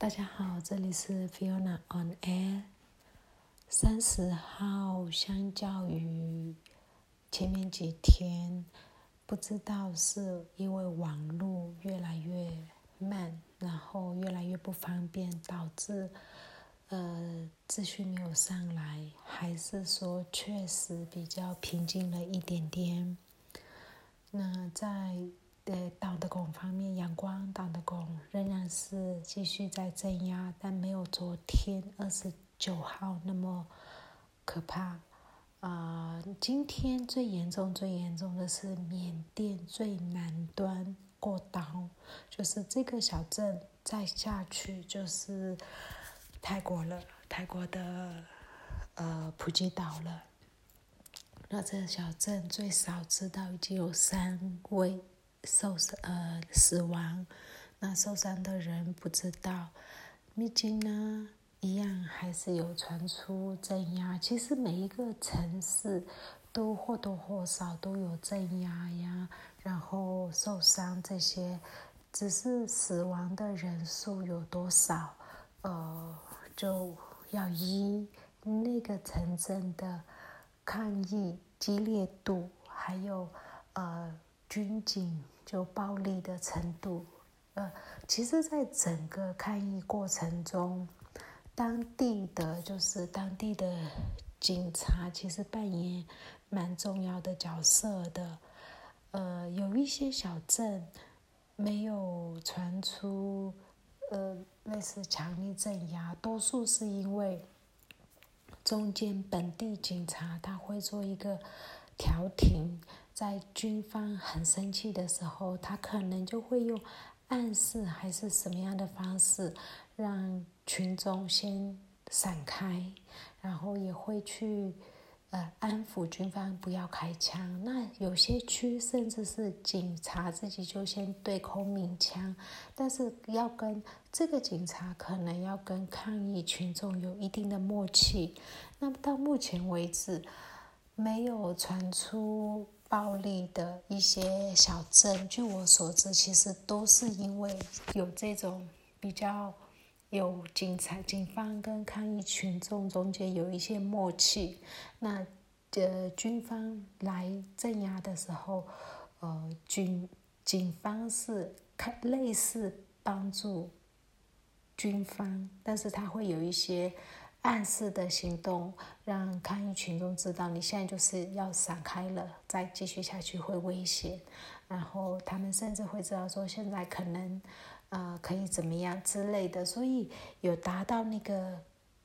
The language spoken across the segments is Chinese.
大家好，这里是 Fiona on Air。三十号，相较于前面几天，不知道是因为网络越来越慢，然后越来越不方便，导致呃资讯没有上来，还是说确实比较平静了一点点。那在。在党的拱方面，阳光党的拱仍然是继续在镇压，但没有昨天二十九号那么可怕。啊，今天最严重、最严重的是缅甸最南端过刀，就是这个小镇再下去就是泰国了，泰国的呃普吉岛了。那这个小镇最少知道已经有三位。受呃死亡，那受伤的人不知道。秘境呢，一样还是有传出镇压。其实每一个城市都或多或少都有镇压呀，然后受伤这些，只是死亡的人数有多少，呃，就要依那个城镇的抗议激烈度，还有呃。军警就暴力的程度，呃，其实，在整个抗议过程中，当地的就是当地的警察其实扮演蛮重要的角色的。呃，有一些小镇没有传出呃类似强力镇压，多数是因为中间本地警察他会做一个调停。在军方很生气的时候，他可能就会用暗示还是什么样的方式，让群众先闪开，然后也会去呃安抚军方不要开枪。那有些区甚至是警察自己就先对空鸣枪，但是要跟这个警察可能要跟抗议群众有一定的默契。那么到目前为止，没有传出。暴力的一些小镇，据我所知，其实都是因为有这种比较有警察、警方跟抗议群众中间有一些默契。那呃，军方来镇压的时候，呃，军警方是看类似帮助军方，但是他会有一些。暗示的行动，让抗议群众知道你现在就是要闪开了，再继续下去会危险。然后他们甚至会知道说现在可能，呃，可以怎么样之类的，所以有达到那个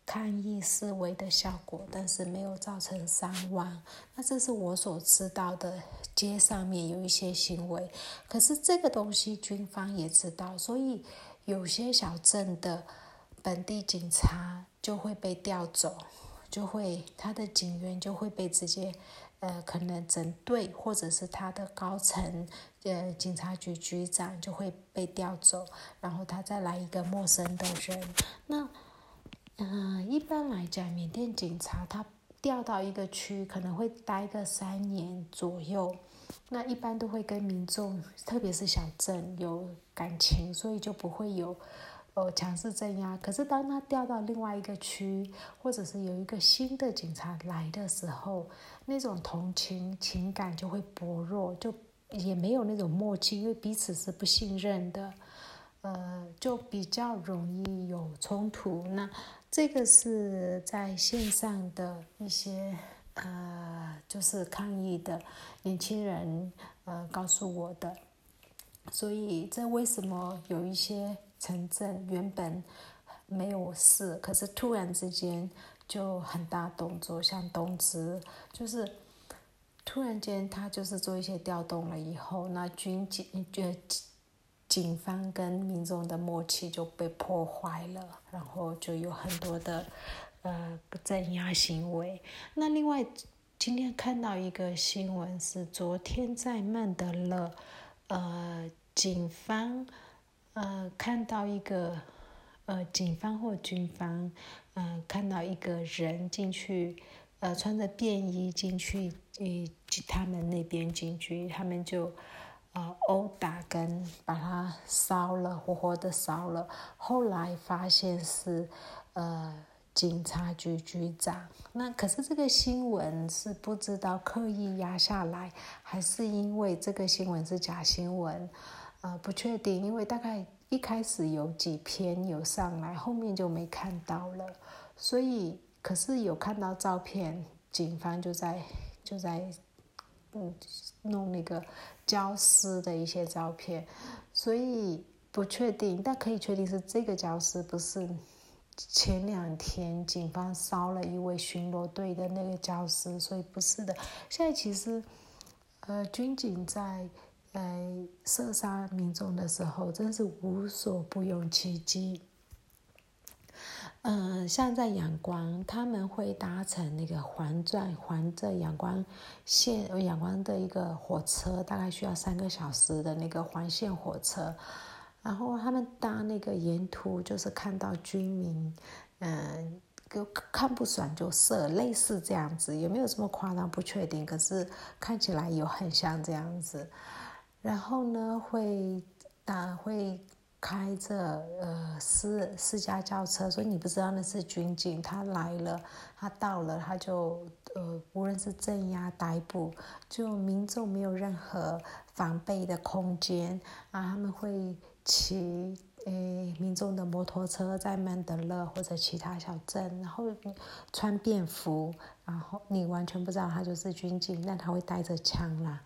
抗议示威的效果，但是没有造成伤亡。那这是我所知道的，街上面有一些行为，可是这个东西军方也知道，所以有些小镇的本地警察。就会被调走，就会他的警员就会被直接，呃，可能整队或者是他的高层，呃，警察局局长就会被调走，然后他再来一个陌生的人。那，嗯，一般来讲，缅甸警察他调到一个区可能会待个三年左右，那一般都会跟民众，特别是小镇有感情，所以就不会有。呃，强势镇压。可是当他调到另外一个区，或者是有一个新的警察来的时候，那种同情情感就会薄弱，就也没有那种默契，因为彼此是不信任的，呃，就比较容易有冲突。那这个是在线上的一些呃，就是抗议的年轻人呃告诉我的。所以这为什么有一些？城镇原本没有事，可是突然之间就很大动作，像东芝，就是突然间他就是做一些调动了以后，那军警呃警方跟民众的默契就被破坏了，然后就有很多的呃镇压行为。那另外今天看到一个新闻是，昨天在曼德勒，呃，警方。呃，看到一个呃，警方或军方，嗯，看到一个人进去，呃，穿着便衣进去，呃，他们那边警局，他们就呃殴打跟把他烧了，活活的烧了。后来发现是呃警察局局长。那可是这个新闻是不知道刻意压下来，还是因为这个新闻是假新闻？呃，不确定，因为大概一开始有几篇有上来，后面就没看到了。所以，可是有看到照片，警方就在就在嗯弄那个焦尸的一些照片，所以不确定，但可以确定是这个焦尸不是前两天警方烧了一位巡逻队的那个焦尸，所以不是的。现在其实，呃，军警在呃射杀民众的时候，真是无所不用其极。嗯，像在阳光，他们会搭乘那个环转环着阳光线，阳光的一个火车，大概需要三个小时的那个环线火车。然后他们搭那个沿途就是看到居民，嗯，就看不爽就射，类似这样子，有没有这么夸张？不确定，可是看起来有很像这样子。然后呢，会打会。开着呃私私家轿车，所以你不知道那是军警，他来了，他到了，他就呃无论是镇压逮捕，就民众没有任何防备的空间啊，他们会骑诶民众的摩托车在曼德勒或者其他小镇，然后穿便服，然后你完全不知道他就是军警，但他会带着枪啦，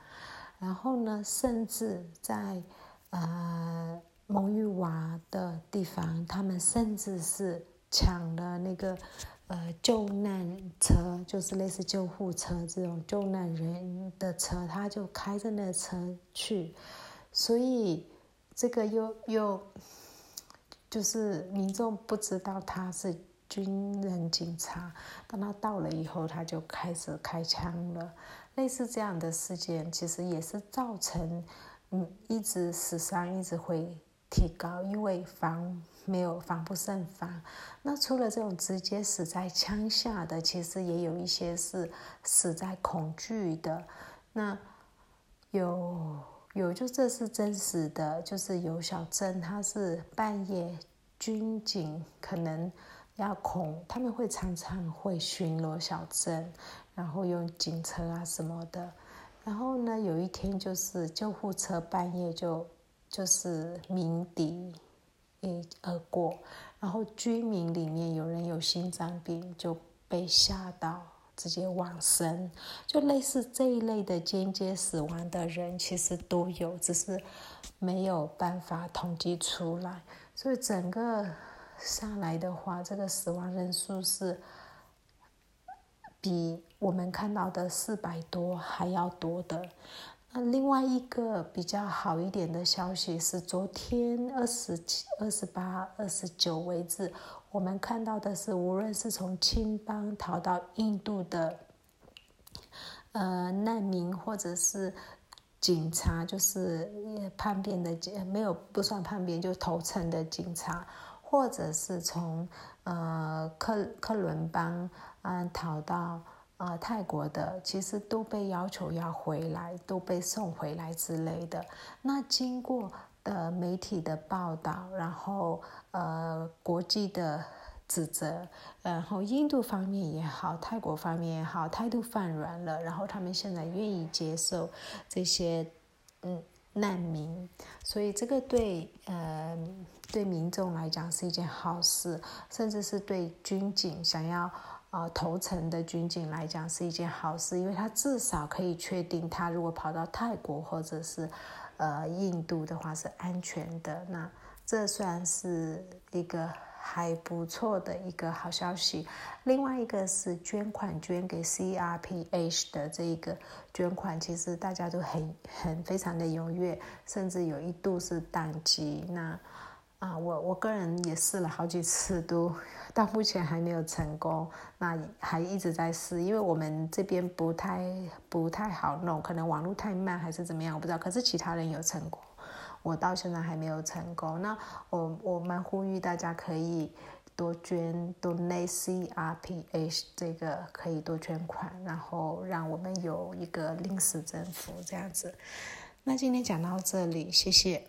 然后呢，甚至在呃。蒙玉娃的地方，他们甚至是抢了那个呃救难车，就是类似救护车这种救难人的车，他就开着那车去，所以这个又又就是民众不知道他是军人警察，当他到了以后，他就开始开枪了。类似这样的事件，其实也是造成嗯一直死伤一直会。提高，因为防没有防不胜防。那除了这种直接死在枪下的，其实也有一些是死在恐惧的。那有有，就这是真实的，就是有小镇，他是半夜军警可能要恐，他们会常常会巡逻小镇，然后用警车啊什么的。然后呢，有一天就是救护车半夜就。就是鸣笛，诶而过，然后居民里面有人有心脏病，就被吓到，直接往生，就类似这一类的间接死亡的人，其实都有，只是没有办法统计出来。所以整个下来的话，这个死亡人数是比我们看到的四百多还要多的。那另外一个比较好一点的消息是，昨天二十七、二十八、二十九为止，我们看到的是，无论是从青邦逃到印度的呃难民，或者是警察，就是叛变的没有不算叛变，就投诚的警察，或者是从呃克克伦邦嗯逃到。呃，泰国的其实都被要求要回来，都被送回来之类的。那经过的媒体的报道，然后呃国际的指责，然后印度方面也好，泰国方面也好，态度放软了，然后他们现在愿意接受这些嗯难民，所以这个对呃对民众来讲是一件好事，甚至是对军警想要。啊，投诚的军警来讲是一件好事，因为他至少可以确定，他如果跑到泰国或者是呃印度的话是安全的。那这算是一个还不错的一个好消息。另外一个是捐款捐给 CRPH 的这一个捐款，其实大家都很很非常的踊跃，甚至有一度是宕机。那啊，我我个人也试了好几次都。到目前还没有成功，那还一直在试，因为我们这边不太不太好弄，可能网络太慢还是怎么样，我不知道。可是其他人有成功，我到现在还没有成功。那我我蛮呼吁大家可以多捐多 t C R P H 这个可以多捐款，然后让我们有一个临时政府这样子。那今天讲到这里，谢谢。